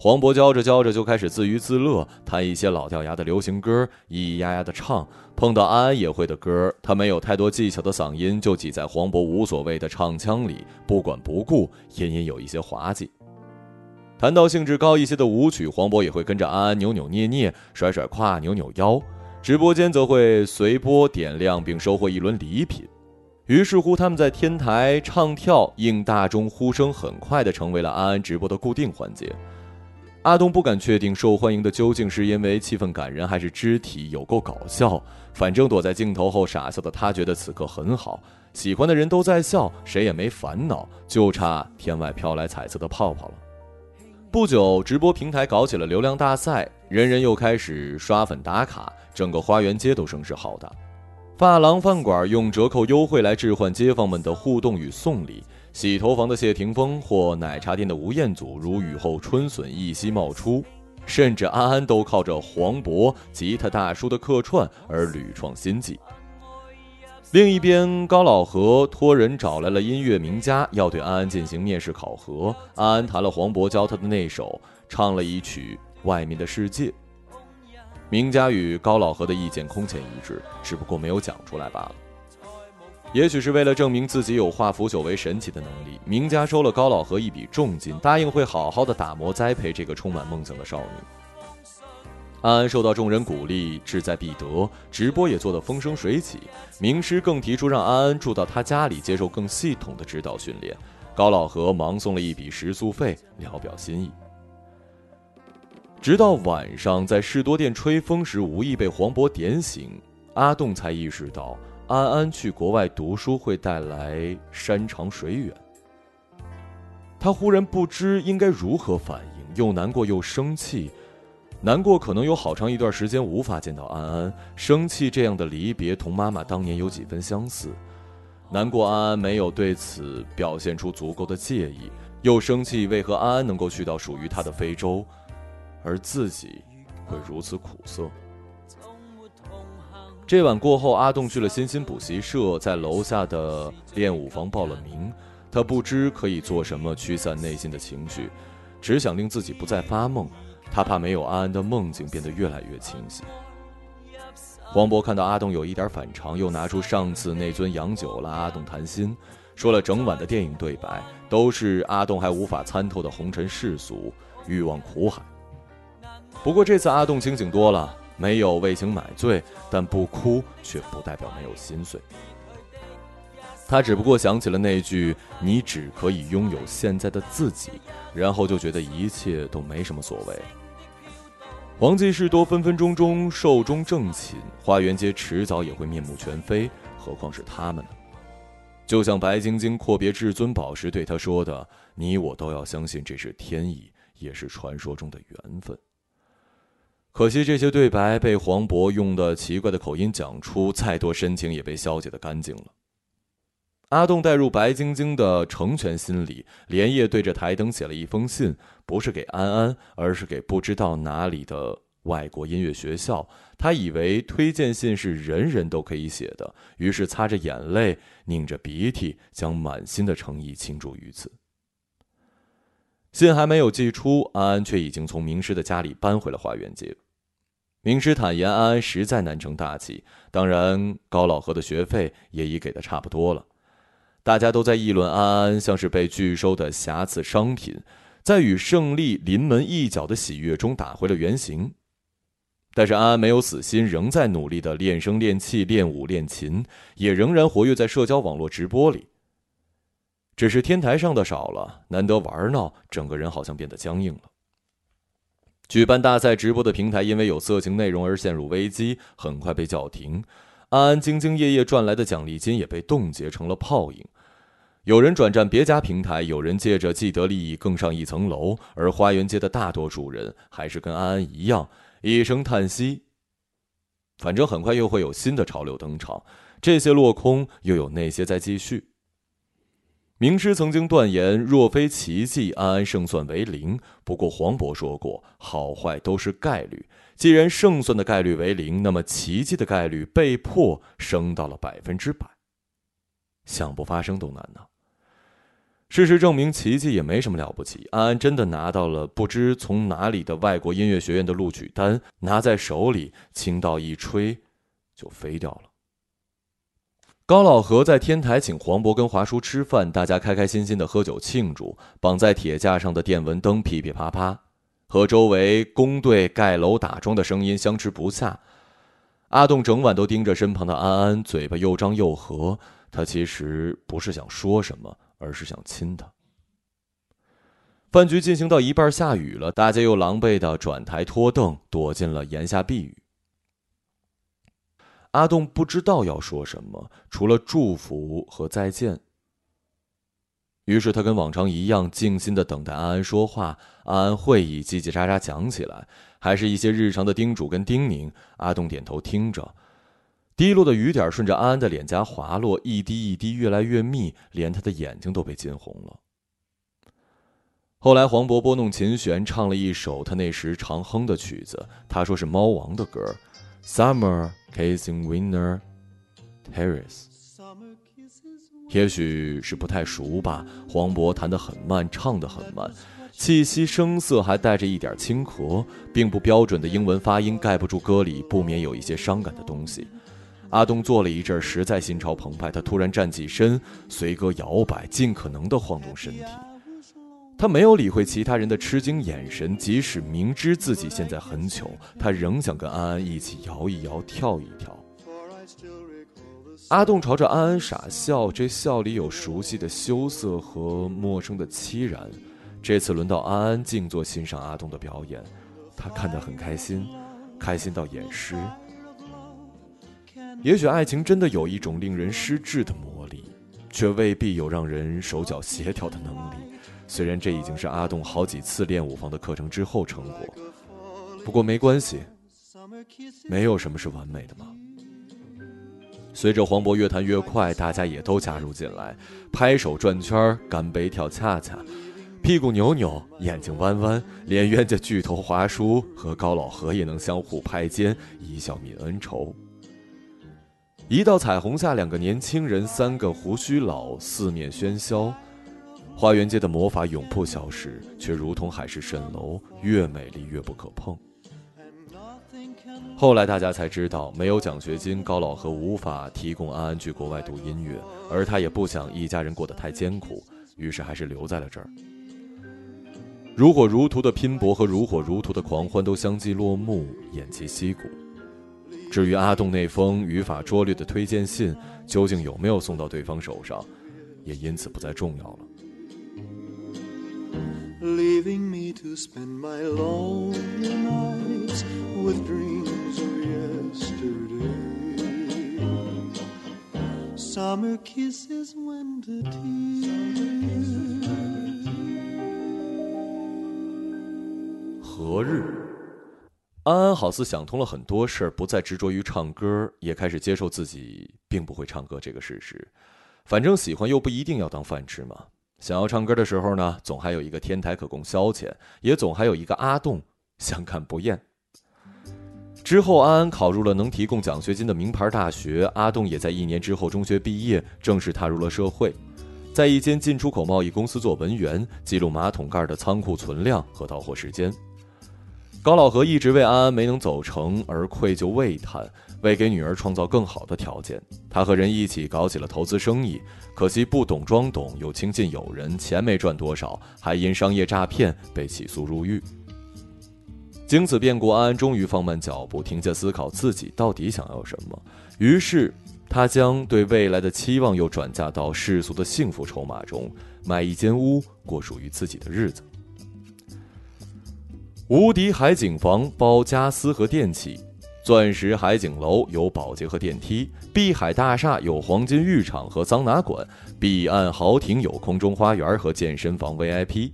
黄渤教着教着就开始自娱自乐，弹一些老掉牙的流行歌，咿咿呀呀的唱。碰到安安也会的歌，他没有太多技巧的嗓音就挤在黄渤无所谓的唱腔里，不管不顾，隐隐有一些滑稽。谈到兴致高一些的舞曲，黄渤也会跟着安安扭扭捏捏、甩甩胯、扭扭腰。直播间则会随波点亮并收获一轮礼品。于是乎，他们在天台唱跳，应大众呼声，很快的成为了安安直播的固定环节。阿东不敢确定受欢迎的究竟是因为气氛感人，还是肢体有够搞笑。反正躲在镜头后傻笑的他觉得此刻很好，喜欢的人都在笑，谁也没烦恼，就差天外飘来彩色的泡泡了。不久，直播平台搞起了流量大赛，人人又开始刷粉打卡，整个花园街都声势浩大。发廊饭馆用折扣优惠来置换街坊们的互动与送礼。洗头房的谢霆锋或奶茶店的吴彦祖如雨后春笋一夕冒出，甚至安安都靠着黄渤吉他大叔的客串而屡创新绩。另一边，高老何托人找来了音乐名家，要对安安进行面试考核。安安弹了黄渤教他的那首，唱了一曲《外面的世界》。名家与高老何的意见空前一致，只不过没有讲出来罢了。也许是为了证明自己有化腐朽为神奇的能力，名家收了高老何一笔重金，答应会好好的打磨栽培这个充满梦想的少女。安安受到众人鼓励，志在必得，直播也做得风生水起。名师更提出让安安住到他家里，接受更系统的指导训练。高老何忙送了一笔食宿费，聊表心意。直到晚上在士多店吹风时，无意被黄渤点醒，阿栋才意识到。安安去国外读书会带来山长水远，他忽然不知应该如何反应，又难过又生气。难过可能有好长一段时间无法见到安安，生气这样的离别同妈妈当年有几分相似。难过安安没有对此表现出足够的介意，又生气为何安安能够去到属于他的非洲，而自己会如此苦涩。这晚过后，阿栋去了欣欣补习社，在楼下的练舞房报了名。他不知可以做什么驱散内心的情绪，只想令自己不再发梦。他怕没有安安的梦境变得越来越清晰。黄渤看到阿栋有一点反常，又拿出上次那樽洋酒拉阿栋谈心，说了整晚的电影对白，都是阿栋还无法参透的红尘世俗、欲望苦海。不过这次阿栋清醒多了。没有为情买醉，但不哭却不代表没有心碎。他只不过想起了那句“你只可以拥有现在的自己”，然后就觉得一切都没什么所谓。黄继士多分分钟钟寿终正寝，花园街迟早也会面目全非，何况是他们呢？就像白晶晶阔别至尊宝时对他说的：“你我都要相信这是天意，也是传说中的缘分。”可惜这些对白被黄渤用的奇怪的口音讲出，再多深情也被消解的干净了。阿栋带入白晶晶的成全心理，连夜对着台灯写了一封信，不是给安安，而是给不知道哪里的外国音乐学校。他以为推荐信是人人都可以写的，于是擦着眼泪，拧着鼻涕，将满心的诚意倾注于此。信还没有寄出，安安却已经从名师的家里搬回了花园街。明师坦言，安安实在难成大器。当然，高老何的学费也已给的差不多了。大家都在议论安安像是被拒收的瑕疵商品，在与胜利临门一脚的喜悦中打回了原形。但是安安没有死心，仍在努力的练声、练气、练舞、练琴，也仍然活跃在社交网络直播里。只是天台上的少了，难得玩闹，整个人好像变得僵硬了。举办大赛直播的平台因为有色情内容而陷入危机，很快被叫停。安安兢兢业业赚来的奖励金也被冻结成了泡影。有人转战别家平台，有人借着既得利益更上一层楼，而花园街的大多数人还是跟安安一样，一声叹息。反正很快又会有新的潮流登场，这些落空，又有那些在继续。名师曾经断言，若非奇迹，安安胜算为零。不过黄渤说过，好坏都是概率。既然胜算的概率为零，那么奇迹的概率被迫升到了百分之百。想不发生都难呢。事实证明，奇迹也没什么了不起。安安真的拿到了不知从哪里的外国音乐学院的录取单，拿在手里，轻到一吹，就飞掉了。高老何在天台请黄渤跟华叔吃饭，大家开开心心的喝酒庆祝。绑在铁架上的电蚊灯噼噼啪啪，和周围工队盖楼打桩的声音相持不下。阿栋整晚都盯着身旁的安安，嘴巴又张又合。他其实不是想说什么，而是想亲她。饭局进行到一半，下雨了，大家又狼狈的转台拖凳，躲进了檐下避雨。阿栋不知道要说什么，除了祝福和再见。于是他跟往常一样，静心的等待安安说话。安安会议叽叽喳喳讲起来，还是一些日常的叮嘱跟叮咛。阿栋点头听着，滴落的雨点顺着安安的脸颊滑落，一滴一滴越来越密，连他的眼睛都被浸红了。后来黄渤拨弄琴弦，唱了一首他那时常哼的曲子，他说是猫王的歌，《Summer Kissing Winter Terrace》。也许是不太熟吧，黄渤弹得很慢，唱得很慢，气息声色还带着一点轻咳，并不标准的英文发音盖不住歌里不免有一些伤感的东西。阿东坐了一阵，实在心潮澎湃，他突然站起身，随歌摇摆，尽可能的晃动身体。他没有理会其他人的吃惊眼神，即使明知自己现在很糗，他仍想跟安安一起摇一摇，跳一跳。阿栋朝着安安傻笑，这笑里有熟悉的羞涩和陌生的凄然。这次轮到安安静坐欣赏阿栋的表演，他看得很开心，开心到眼湿。也许爱情真的有一种令人失智的魔力，却未必有让人手脚协调的能力。虽然这已经是阿栋好几次练舞房的课程之后成果，不过没关系，没有什么是完美的嘛。随着黄渤越弹越快，大家也都加入进来，拍手转圈干杯跳恰恰，屁股扭扭，眼睛弯弯，连冤家巨头华叔和高老何也能相互拍肩，一笑泯恩仇。一道彩虹下，两个年轻人，三个胡须老，四面喧嚣，花园街的魔法永不消失，却如同海市蜃楼，越美丽越不可碰。后来大家才知道，没有奖学金，高老何无法提供安安去国外读音乐，而他也不想一家人过得太艰苦，于是还是留在了这儿。如火如荼的拼搏和如火如荼的狂欢都相继落幕，偃旗息鼓。至于阿栋那封语法拙劣的推荐信，究竟有没有送到对方手上，也因此不再重要了。Leaving me to spend my lonely nights with dreams of yesterday. Summer kisses, when the tears. 何日？安安好似想通了很多事儿，不再执着于唱歌，也开始接受自己并不会唱歌这个事实。反正喜欢又不一定要当饭吃嘛。想要唱歌的时候呢，总还有一个天台可供消遣，也总还有一个阿栋相看不厌。之后，安安考入了能提供奖学金的名牌大学，阿栋也在一年之后中学毕业，正式踏入了社会，在一间进出口贸易公司做文员，记录马桶盖的仓库存量和到货时间。高老何一直为安安没能走成而愧疚慰叹，为给女儿创造更好的条件，他和人一起搞起了投资生意。可惜不懂装懂，又亲近友人，钱没赚多少，还因商业诈骗被起诉入狱。经此变故，安安终于放慢脚步，停下思考自己到底想要什么。于是，他将对未来的期望又转嫁到世俗的幸福筹码中，买一间屋，过属于自己的日子。无敌海景房包家私和电器。钻石海景楼有保洁和电梯，碧海大厦有黄金浴场和桑拿馆，彼岸豪庭有空中花园和健身房 VIP。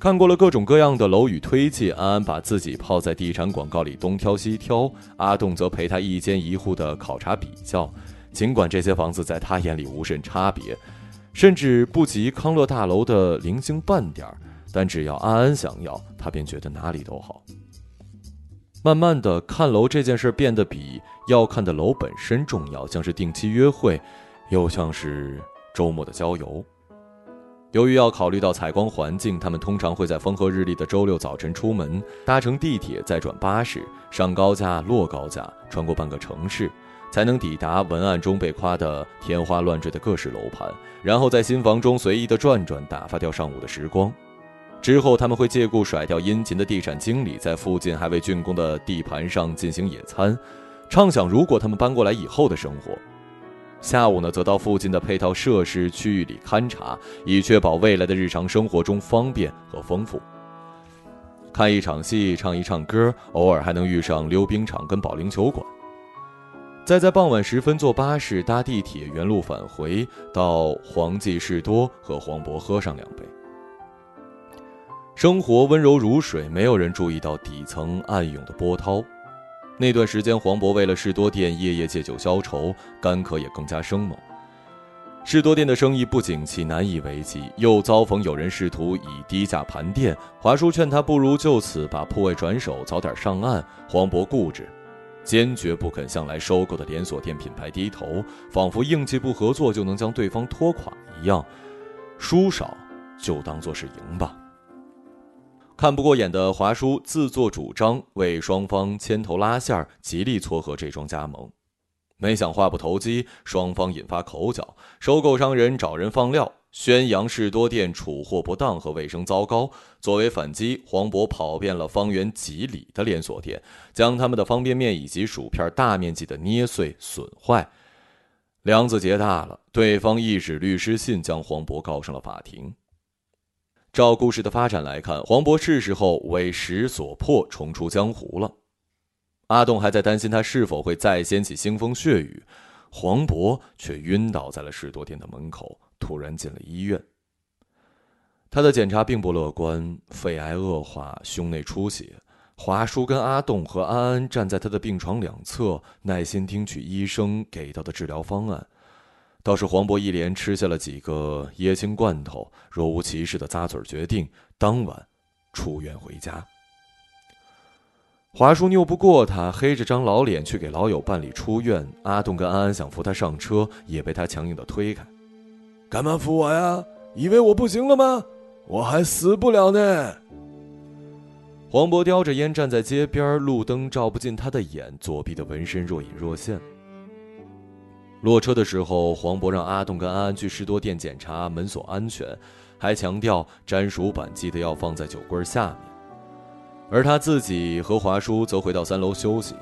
看过了各种各样的楼宇推介，安安把自己泡在地产广告里东挑西挑，阿栋则陪他一间一户的考察比较。尽管这些房子在他眼里无甚差别，甚至不及康乐大楼的零星半点儿，但只要安安想要，他便觉得哪里都好。慢慢的，看楼这件事变得比要看的楼本身重要，像是定期约会，又像是周末的郊游。由于要考虑到采光环境，他们通常会在风和日丽的周六早晨出门，搭乘地铁，再转巴士，上高架、落高架，穿过半个城市，才能抵达文案中被夸得天花乱坠的各式楼盘，然后在新房中随意的转转，打发掉上午的时光。之后，他们会借故甩掉殷勤的地产经理，在附近还未竣工的地盘上进行野餐，畅想如果他们搬过来以后的生活。下午呢，则到附近的配套设施区域里勘察，以确保未来的日常生活中方便和丰富。看一场戏，唱一唱歌，偶尔还能遇上溜冰场跟保龄球馆。再在傍晚时分坐巴士、搭地铁原路返回，到黄记士多和黄渤喝上两杯。生活温柔如水，没有人注意到底层暗涌的波涛。那段时间，黄渤为了士多店夜夜借酒消愁，干渴也更加生猛。士多店的生意不景气，难以为继，又遭逢有人试图以低价盘店。华叔劝他不如就此把铺位转手，早点上岸。黄渤固执，坚决不肯向来收购的连锁店品牌低头，仿佛硬气不合作就能将对方拖垮一样。输少就当做是赢吧。看不过眼的华叔自作主张为双方牵头拉线儿，极力撮合这桩加盟。没想话不投机，双方引发口角。收购商人找人放料，宣扬士多店储货不当和卫生糟糕。作为反击，黄渤跑遍了方圆几里的连锁店，将他们的方便面以及薯片大面积的捏碎损坏。梁子结大了，对方一纸律师信将黄渤告上了法庭。照故事的发展来看，黄渤是时候为时所迫，重出江湖了。阿栋还在担心他是否会再掀起腥风血雨，黄渤却晕倒在了士多店的门口，突然进了医院。他的检查并不乐观，肺癌恶化，胸内出血。华叔跟阿栋和安安站在他的病床两侧，耐心听取医生给到的治疗方案。倒是黄渤一连吃下了几个椰青罐头，若无其事的咂嘴，决定当晚出院回家。华叔拗不过他，黑着张老脸去给老友办理出院。阿栋跟安安想扶他上车，也被他强硬的推开。干嘛扶我呀？以为我不行了吗？我还死不了呢。黄渤叼着烟站在街边，路灯照不进他的眼，左臂的纹身若隐若现。落车的时候，黄渤让阿栋跟安安去士多店检查门锁安全，还强调粘鼠板记得要放在酒柜下面。而他自己和华叔则回到三楼休息。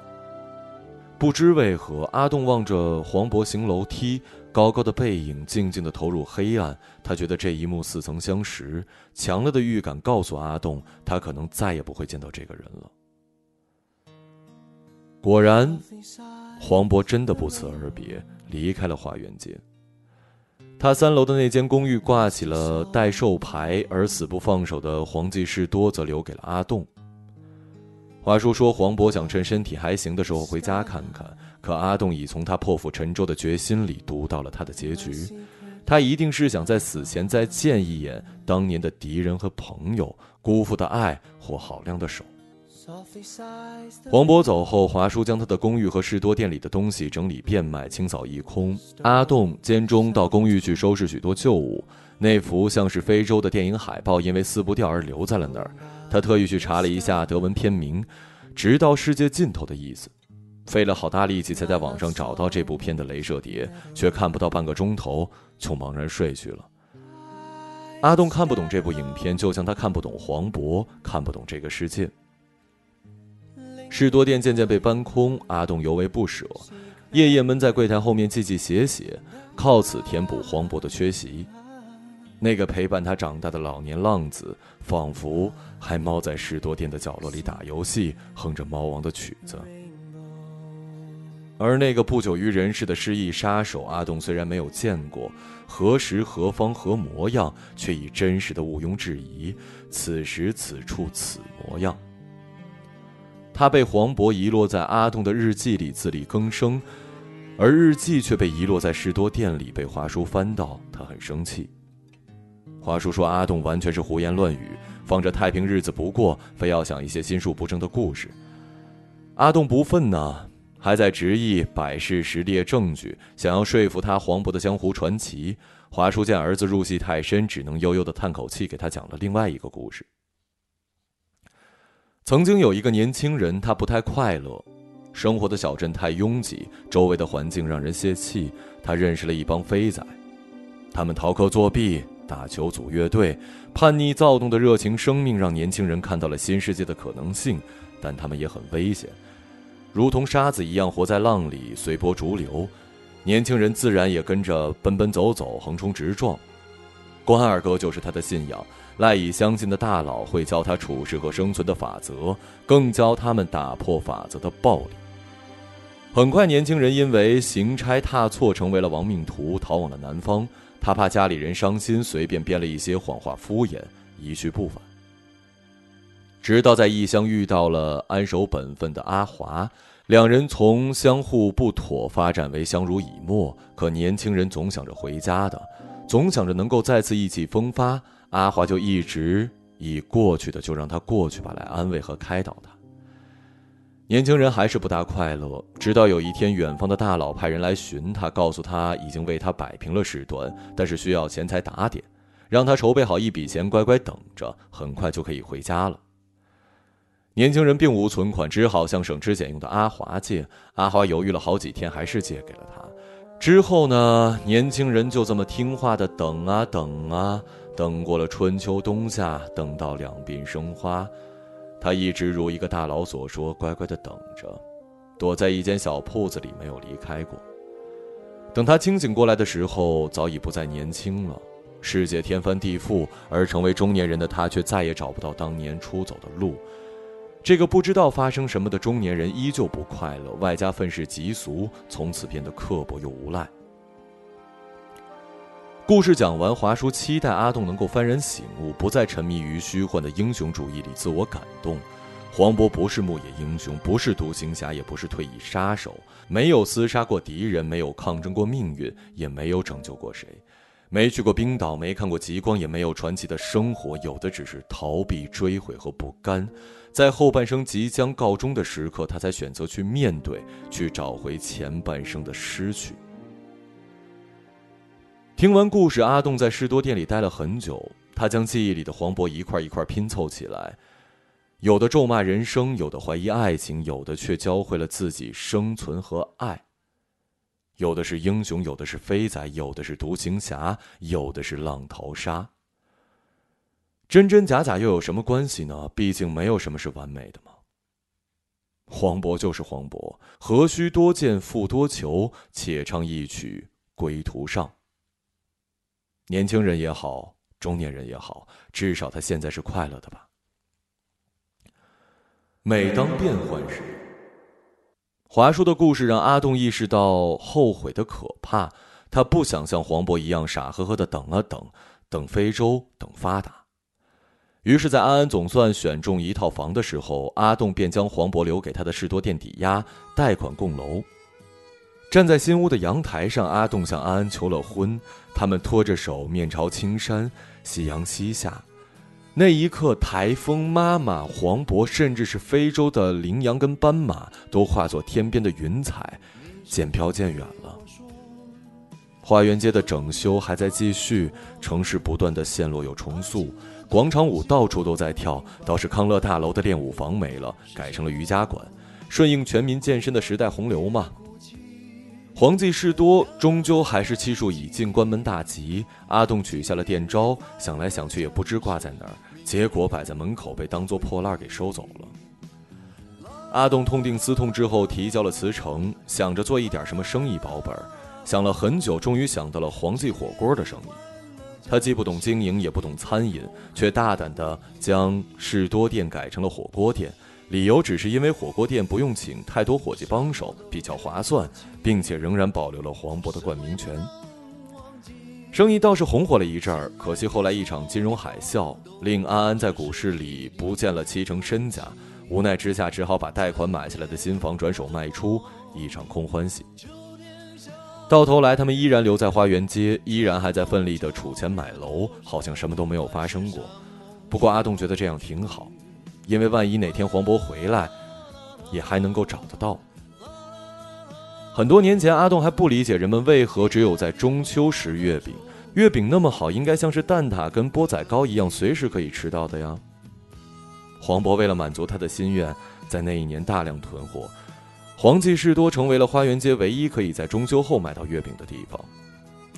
不知为何，阿栋望着黄渤行楼梯，高高的背影静静的投入黑暗。他觉得这一幕似曾相识，强烈的预感告诉阿栋，他可能再也不会见到这个人了。果然，黄渤真的不辞而别，离开了花园街。他三楼的那间公寓挂起了待售牌，而死不放手的黄记士多则留给了阿栋。华叔说：“黄渤想趁身体还行的时候回家看看。”可阿栋已从他破釜沉舟的决心里读到了他的结局。他一定是想在死前再见一眼当年的敌人和朋友，辜负的爱或好亮的手。黄渤走后，华叔将他的公寓和士多店里的东西整理变卖，清扫一空。阿栋间中到公寓去收拾许多旧物。那幅像是非洲的电影海报，因为撕不掉而留在了那儿。他特意去查了一下德文片名，“直到世界尽头”的意思，费了好大力气才在网上找到这部片的镭射碟，却看不到半个钟头就茫然睡去了。阿栋看不懂这部影片，就像他看不懂黄渤，看不懂这个世界。士多店渐渐被搬空，阿栋尤为不舍，夜夜闷在柜台后面记记写写，靠此填补黄渤的缺席。那个陪伴他长大的老年浪子，仿佛还猫在士多店的角落里打游戏，哼着猫王的曲子。而那个不久于人世的失忆杀手阿栋，虽然没有见过，何时何方何模样，却已真实的毋庸置疑。此时此处此模样。他被黄渤遗落在阿栋的日记里自力更生，而日记却被遗落在士多店里被华叔翻到，他很生气。华叔说：“阿栋完全是胡言乱语，放着太平日子不过，非要想一些心术不正的故事。”阿栋不忿呢，还在执意摆事实列证据，想要说服他黄渤的江湖传奇。华叔见儿子入戏太深，只能悠悠的叹口气，给他讲了另外一个故事。曾经有一个年轻人，他不太快乐，生活的小镇太拥挤，周围的环境让人泄气。他认识了一帮飞仔，他们逃课作弊。打球组乐队，叛逆躁动的热情生命让年轻人看到了新世界的可能性，但他们也很危险，如同沙子一样活在浪里，随波逐流。年轻人自然也跟着奔奔走走、横冲直撞。关二哥就是他的信仰，赖以相信的大佬会教他处事和生存的法则，更教他们打破法则的暴力。很快，年轻人因为行差踏错，成为了亡命徒，逃往了南方。他怕家里人伤心，随便编了一些谎话敷衍，一去不返。直到在异乡遇到了安守本分的阿华，两人从相互不妥发展为相濡以沫。可年轻人总想着回家的，总想着能够再次意气风发。阿华就一直以过去的就让他过去吧来安慰和开导他。年轻人还是不大快乐，直到有一天，远方的大佬派人来寻他，告诉他已经为他摆平了事端，但是需要钱财打点，让他筹备好一笔钱，乖乖等着，很快就可以回家了。年轻人并无存款，只好向省吃俭用的阿华借。阿华犹豫了好几天，还是借给了他。之后呢，年轻人就这么听话的等啊等啊，等过了春秋冬夏，等到两鬓生花。他一直如一个大佬所说，乖乖的等着，躲在一间小铺子里，没有离开过。等他清醒过来的时候，早已不再年轻了。世界天翻地覆，而成为中年人的他，却再也找不到当年出走的路。这个不知道发生什么的中年人，依旧不快乐，外加愤世嫉俗，从此变得刻薄又无赖。故事讲完，华叔期待阿栋能够幡然醒悟，不再沉迷于虚幻的英雄主义里自我感动。黄渤不是牧野英雄，不是独行侠，也不是退役杀手，没有厮杀过敌人，没有抗争过命运，也没有拯救过谁，没去过冰岛，没看过极光，也没有传奇的生活，有的只是逃避、追悔和不甘。在后半生即将告终的时刻，他才选择去面对，去找回前半生的失去。听完故事，阿栋在士多店里待了很久。他将记忆里的黄渤一块一块拼凑起来，有的咒骂人生，有的怀疑爱情，有的却教会了自己生存和爱。有的是英雄，有的是飞仔，有的是独行侠，有的是浪淘沙。真真假假又有什么关系呢？毕竟没有什么是完美的嘛。黄渤就是黄渤，何须多见复多求？且唱一曲归途上。年轻人也好，中年人也好，至少他现在是快乐的吧。每当变换时，华叔的故事让阿栋意识到后悔的可怕。他不想像黄渤一样傻呵呵的等啊等，等非洲，等发达。于是，在安安总算选中一套房的时候，阿栋便将黄渤留给他的士多店抵押，贷款供楼。站在新屋的阳台上，阿栋向安安求了婚。他们拖着手，面朝青山，夕阳西下。那一刻，台风、妈妈、黄渤，甚至是非洲的羚羊跟斑马，都化作天边的云彩，渐飘渐远了。花园街的整修还在继续，城市不断的陷落又重塑，广场舞到处都在跳。倒是康乐大楼的练舞房没了，改成了瑜伽馆，顺应全民健身的时代洪流嘛。黄记士多终究还是气数已尽，关门大吉。阿栋取下了店招，想来想去也不知挂在哪儿，结果摆在门口被当做破烂给收走了。阿栋痛定思痛之后，提交了辞呈，想着做一点什么生意保本。想了很久，终于想到了黄记火锅的生意。他既不懂经营，也不懂餐饮，却大胆地将士多店改成了火锅店。理由只是因为火锅店不用请太多伙计帮手，比较划算，并且仍然保留了黄渤的冠名权。生意倒是红火了一阵儿，可惜后来一场金融海啸，令安安在股市里不见了七成身家，无奈之下只好把贷款买下来的新房转手卖出，一场空欢喜。到头来，他们依然留在花园街，依然还在奋力的储钱买楼，好像什么都没有发生过。不过阿栋觉得这样挺好。因为万一哪天黄渤回来，也还能够找得到。很多年前，阿栋还不理解人们为何只有在中秋食月饼。月饼那么好，应该像是蛋挞跟钵仔糕一样，随时可以吃到的呀。黄渤为了满足他的心愿，在那一年大量囤货，黄记士多成为了花园街唯一可以在中秋后买到月饼的地方。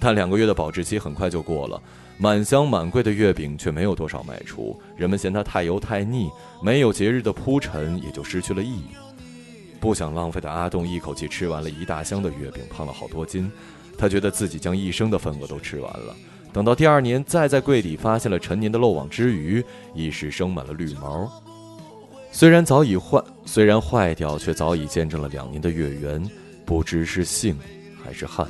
但两个月的保质期很快就过了。满箱满柜的月饼却没有多少卖出，人们嫌它太油太腻，没有节日的铺陈，也就失去了意义。不想浪费的阿栋一口气吃完了一大箱的月饼，胖了好多斤。他觉得自己将一生的份额都吃完了。等到第二年再在柜底发现了陈年的漏网之鱼，一时生满了绿毛。虽然早已坏，虽然坏掉，却早已见证了两年的月圆。不知是幸还是憾，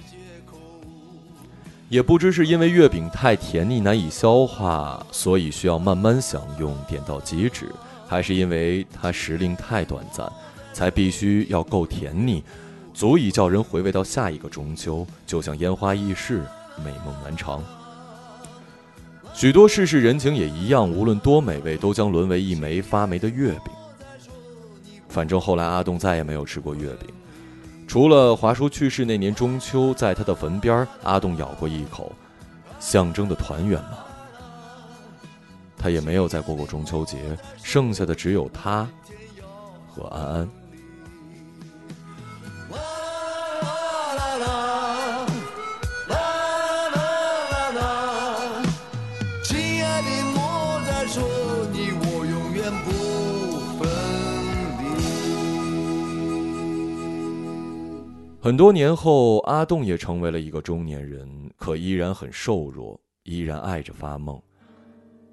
也不知是因为月饼太甜腻难以消化，所以需要慢慢享用，点到即止，还是因为它时令太短暂，才必须要够甜腻，足以叫人回味到下一个中秋，就像烟花易逝，美梦难长。许多世事人情也一样，无论多美味，都将沦为一枚发霉的月饼。反正后来阿东再也没有吃过月饼，除了华叔去世那年中秋，在他的坟边，阿栋咬过一口，象征的团圆吗。他也没有再过过中秋节，剩下的只有他和安安。很多年后，阿栋也成为了一个中年人，可依然很瘦弱，依然爱着发梦。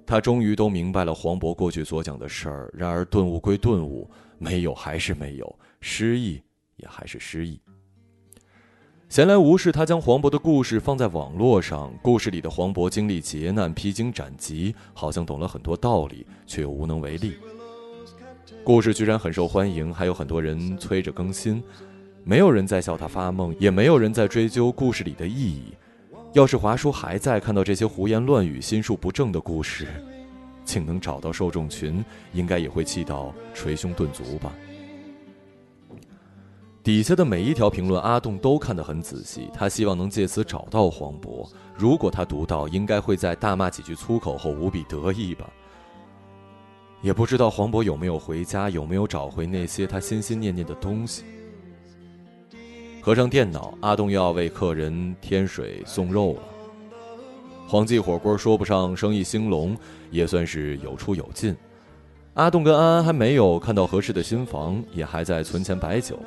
他终于都明白了黄渤过去所讲的事儿。然而顿悟归顿悟，没有还是没有，失忆也还是失忆。闲来无事，他将黄渤的故事放在网络上。故事里的黄渤经历劫难，披荆斩棘，好像懂了很多道理，却又无能为力。故事居然很受欢迎，还有很多人催着更新。没有人在笑他发梦，也没有人在追究故事里的意义。要是华叔还在看到这些胡言乱语、心术不正的故事，竟能找到受众群，应该也会气到捶胸顿足吧。底下的每一条评论，阿栋都看得很仔细，他希望能借此找到黄渤。如果他读到，应该会在大骂几句粗口后无比得意吧。也不知道黄渤有没有回家，有没有找回那些他心心念念的东西。合上电脑，阿东又要为客人添水送肉了。黄记火锅说不上生意兴隆，也算是有出有进。阿栋跟安安还没有看到合适的新房，也还在存钱摆酒。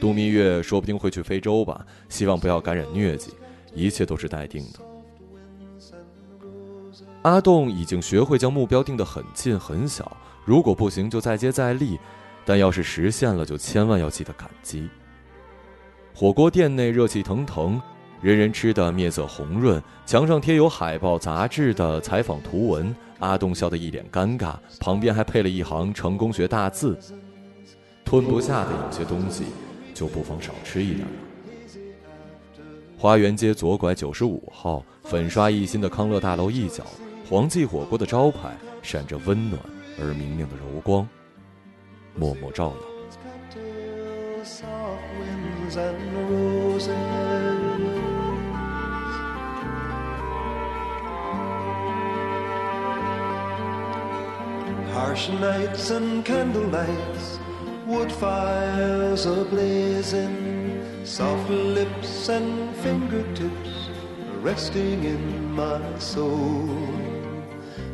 度蜜月说不定会去非洲吧，希望不要感染疟疾，一切都是待定的。阿栋已经学会将目标定得很近很小，如果不行就再接再厉，但要是实现了，就千万要记得感激。火锅店内热气腾腾，人人吃的面色红润，墙上贴有海报、杂志的采访图文。阿东笑得一脸尴尬，旁边还配了一行成功学大字：“吞不下的有些东西，就不妨少吃一点。”花园街左拐九十五号，粉刷一新的康乐大楼一角，黄记火锅的招牌闪着温暖而明亮的柔光，默默照 耀。and roses. Harsh nights and candle lights, wood fires ablazing, soft lips and fingertips resting in my soul.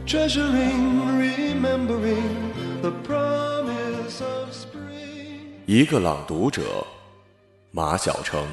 Treasuring, remembering the promise of spring. 一个朗读者 马晓成。